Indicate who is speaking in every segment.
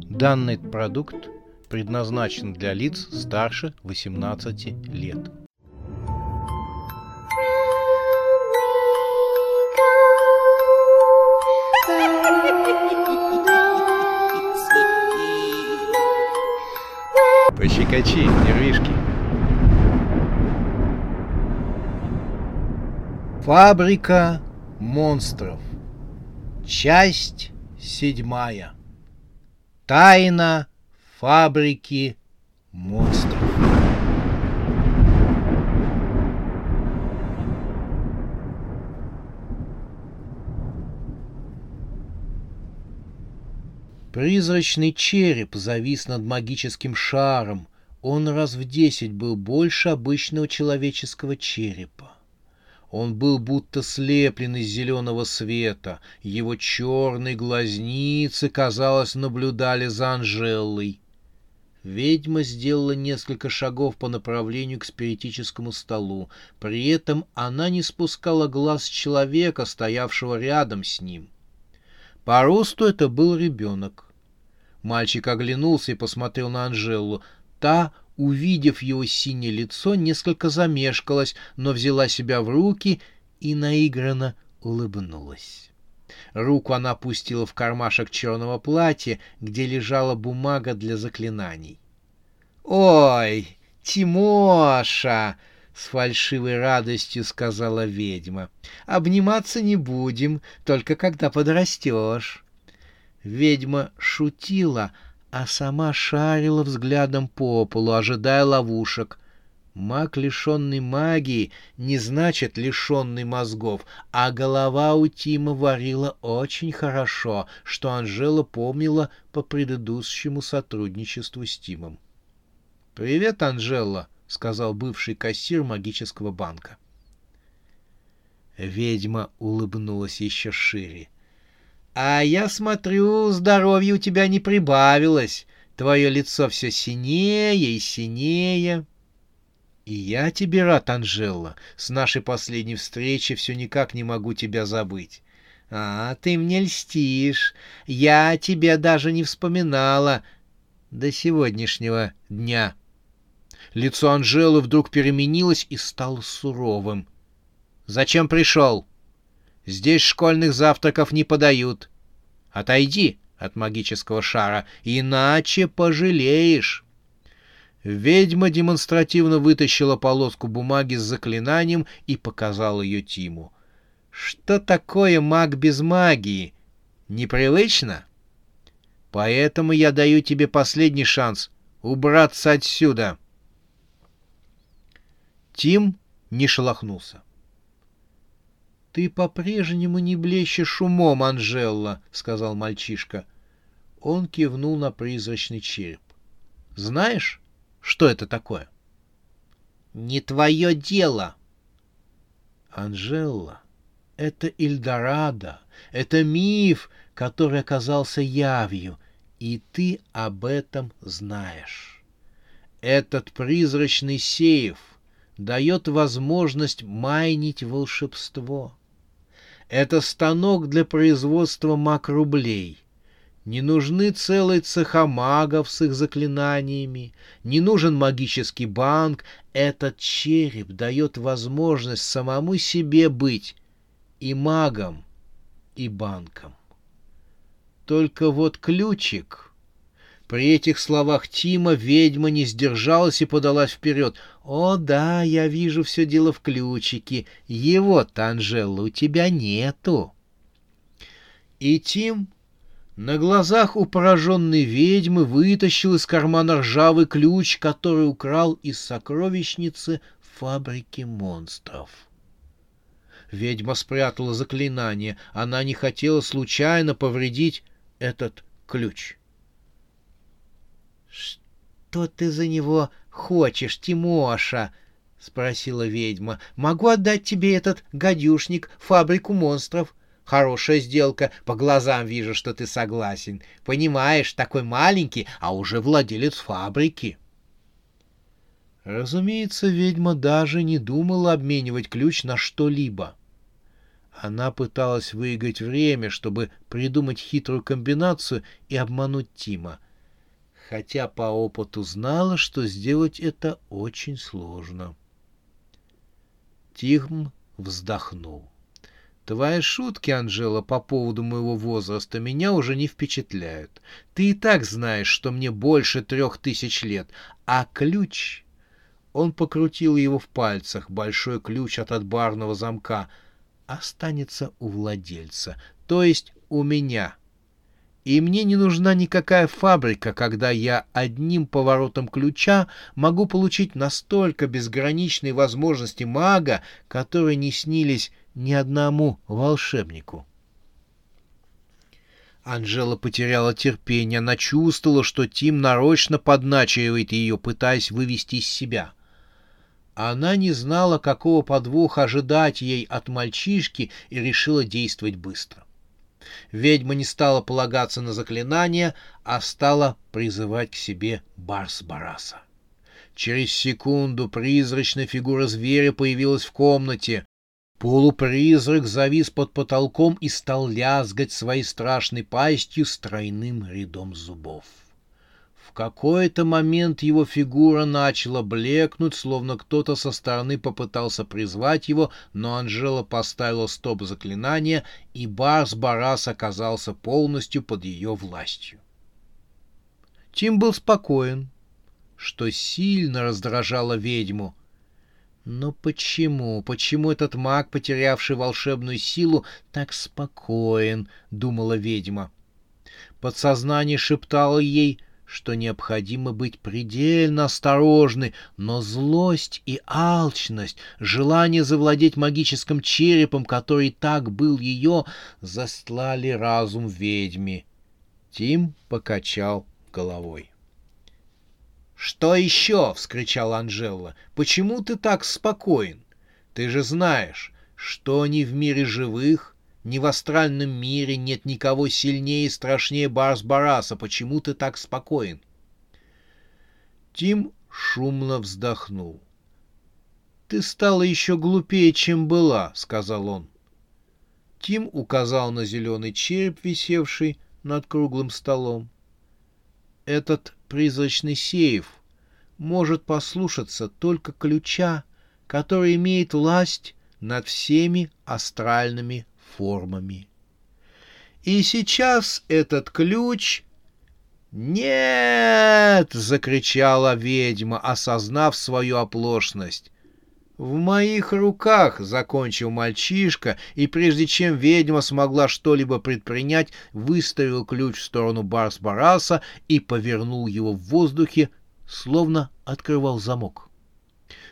Speaker 1: Данный продукт предназначен для лиц старше 18 лет. Пощекочи, нервишки. Фабрика монстров. Часть седьмая. Тайна фабрики монстров. Призрачный череп завис над магическим шаром. Он раз в десять был больше обычного человеческого черепа. Он был будто слеплен из зеленого света. Его черные глазницы, казалось, наблюдали за Анжелой. Ведьма сделала несколько шагов по направлению к спиритическому столу. При этом она не спускала глаз человека, стоявшего рядом с ним. По росту это был ребенок. Мальчик оглянулся и посмотрел на Анжелу. Та увидев его синее лицо, несколько замешкалась, но взяла себя в руки и наигранно улыбнулась. Руку она опустила в кармашек черного платья, где лежала бумага для заклинаний. «Ой, Тимоша!» — с фальшивой радостью сказала ведьма. «Обниматься не будем, только когда подрастешь». Ведьма шутила, а сама шарила взглядом по полу, ожидая ловушек. Маг, лишенный магии, не значит лишенный мозгов, а голова у Тима варила очень хорошо, что Анжела помнила по предыдущему сотрудничеству с Тимом. «Привет, Анжела», — сказал бывший кассир магического банка. Ведьма улыбнулась еще шире. А я смотрю, здоровье у тебя не прибавилось. Твое лицо все синее и синее. И я тебе рад, Анжела. С нашей последней встречи все никак не могу тебя забыть. А, ты мне льстишь. Я тебя даже не вспоминала до сегодняшнего дня. Лицо Анжелы вдруг переменилось и стало суровым. «Зачем пришел?» Здесь школьных завтраков не подают. Отойди от магического шара, иначе пожалеешь. Ведьма демонстративно вытащила полоску бумаги с заклинанием и показала ее Тиму. Что такое маг без магии? Непривычно? Поэтому я даю тебе последний шанс убраться отсюда. Тим не шелохнулся. «Ты по-прежнему не блещешь умом, Анжелла», — сказал мальчишка. Он кивнул на призрачный череп. «Знаешь, что это такое?» «Не твое дело!» «Анжелла, это Ильдорадо, это миф, который оказался явью, и ты об этом знаешь. Этот призрачный сейф дает возможность майнить волшебство. Это станок для производства мак-рублей. Не нужны целые цеха магов с их заклинаниями, не нужен магический банк. Этот череп дает возможность самому себе быть и магом, и банком. Только вот ключик при этих словах Тима ведьма не сдержалась и подалась вперед. «О, да, я вижу все дело в ключике. Его-то, у тебя нету». И Тим на глазах у пораженной ведьмы вытащил из кармана ржавый ключ, который украл из сокровищницы фабрики монстров. Ведьма спрятала заклинание. Она не хотела случайно повредить этот ключ. — «Что ты за него хочешь, Тимоша?» — спросила ведьма. «Могу отдать тебе этот гадюшник, фабрику монстров. Хорошая сделка, по глазам вижу, что ты согласен. Понимаешь, такой маленький, а уже владелец фабрики». Разумеется, ведьма даже не думала обменивать ключ на что-либо. Она пыталась выиграть время, чтобы придумать хитрую комбинацию и обмануть Тима, хотя по опыту знала, что сделать это очень сложно. Тим вздохнул. Твои шутки, Анжела, по поводу моего возраста меня уже не впечатляют. Ты и так знаешь, что мне больше трех тысяч лет, а ключ... Он покрутил его в пальцах, большой ключ от отбарного замка, останется у владельца, то есть у меня. И мне не нужна никакая фабрика, когда я одним поворотом ключа могу получить настолько безграничные возможности мага, которые не снились ни одному волшебнику. Анжела потеряла терпение. Она чувствовала, что Тим нарочно подначивает ее, пытаясь вывести из себя. Она не знала, какого подвоха ожидать ей от мальчишки, и решила действовать быстро. Ведьма не стала полагаться на заклинания, а стала призывать к себе Барс-Бараса. Через секунду призрачная фигура зверя появилась в комнате. Полупризрак завис под потолком и стал лязгать своей страшной пастью с тройным рядом зубов. В какой-то момент его фигура начала блекнуть, словно кто-то со стороны попытался призвать его, но Анжела поставила стоп заклинания, и Барс-Барас оказался полностью под ее властью. Тим был спокоен, что сильно раздражало ведьму — но почему, почему этот маг, потерявший волшебную силу, так спокоен, думала ведьма. Подсознание шептало ей, что необходимо быть предельно осторожны, но злость и алчность, желание завладеть магическим черепом, который так был ее, застлали разум ведьми. Тим покачал головой. «Что еще?» — вскричал Анжела. «Почему ты так спокоен? Ты же знаешь, что ни в мире живых, ни в астральном мире нет никого сильнее и страшнее Барс-Бараса. Почему ты так спокоен?» Тим шумно вздохнул. «Ты стала еще глупее, чем была», — сказал он. Тим указал на зеленый череп, висевший над круглым столом. «Этот призрачный сейф может послушаться только ключа, который имеет власть над всеми астральными формами. И сейчас этот ключ... «Нет!» — закричала ведьма, осознав свою оплошность. «В моих руках!» — закончил мальчишка, и прежде чем ведьма смогла что-либо предпринять, выставил ключ в сторону Барс-Бараса и повернул его в воздухе, словно открывал замок.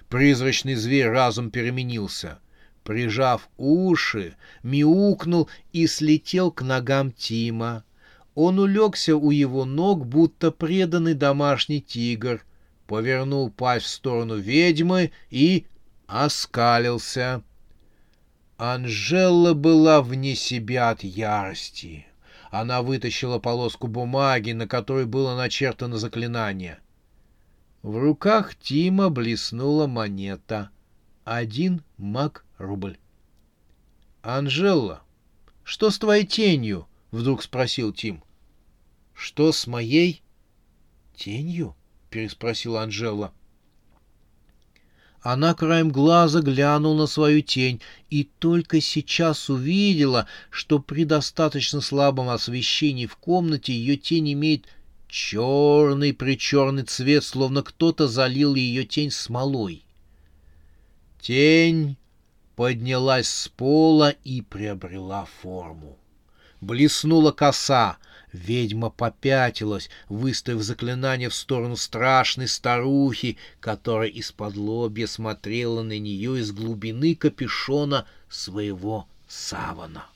Speaker 1: Призрачный зверь разом переменился. Прижав уши, мяукнул и слетел к ногам Тима. Он улегся у его ног, будто преданный домашний тигр, повернул пасть в сторону ведьмы и оскалился. Анжела была вне себя от ярости. Она вытащила полоску бумаги, на которой было начертано заклинание. В руках Тима блеснула монета. Один маг-рубль. «Анжела, что с твоей тенью?» — вдруг спросил Тим. «Что с моей?» «Тенью?» — переспросила Анжела. Она краем глаза глянула на свою тень и только сейчас увидела, что при достаточно слабом освещении в комнате ее тень имеет черный-причерный цвет, словно кто-то залил ее тень смолой. Тень поднялась с пола и приобрела форму. Блеснула коса — Ведьма попятилась, выставив заклинание в сторону страшной старухи, которая из-под лобья смотрела на нее из глубины капюшона своего савана.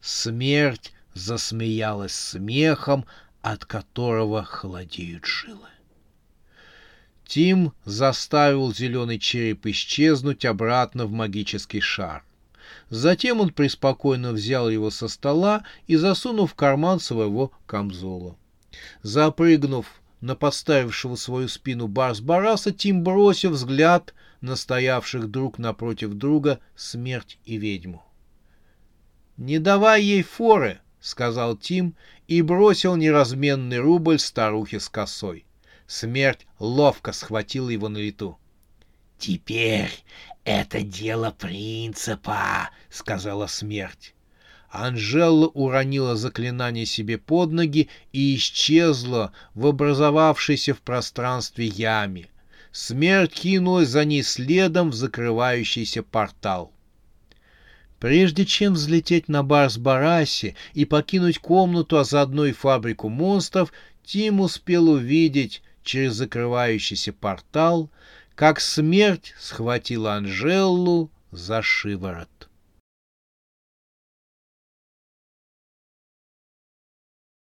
Speaker 1: Смерть засмеялась смехом, от которого холодеют жилы. Тим заставил зеленый череп исчезнуть обратно в магический шар. Затем он преспокойно взял его со стола и засунул в карман своего камзола. Запрыгнув на подставившего свою спину Барс-Бараса, Тим бросил взгляд на стоявших друг напротив друга смерть и ведьму. «Не давай ей форы», — сказал Тим и бросил неразменный рубль старухе с косой. Смерть ловко схватила его на лету.
Speaker 2: «Теперь это дело принципа», — сказала смерть.
Speaker 1: Анжела уронила заклинание себе под ноги и исчезла в образовавшейся в пространстве яме. Смерть кинулась за ней следом в закрывающийся портал. Прежде чем взлететь на Барс-Барасе и покинуть комнату, а заодно и фабрику монстров, Тим успел увидеть через закрывающийся портал, как смерть схватила Анжеллу за шиворот.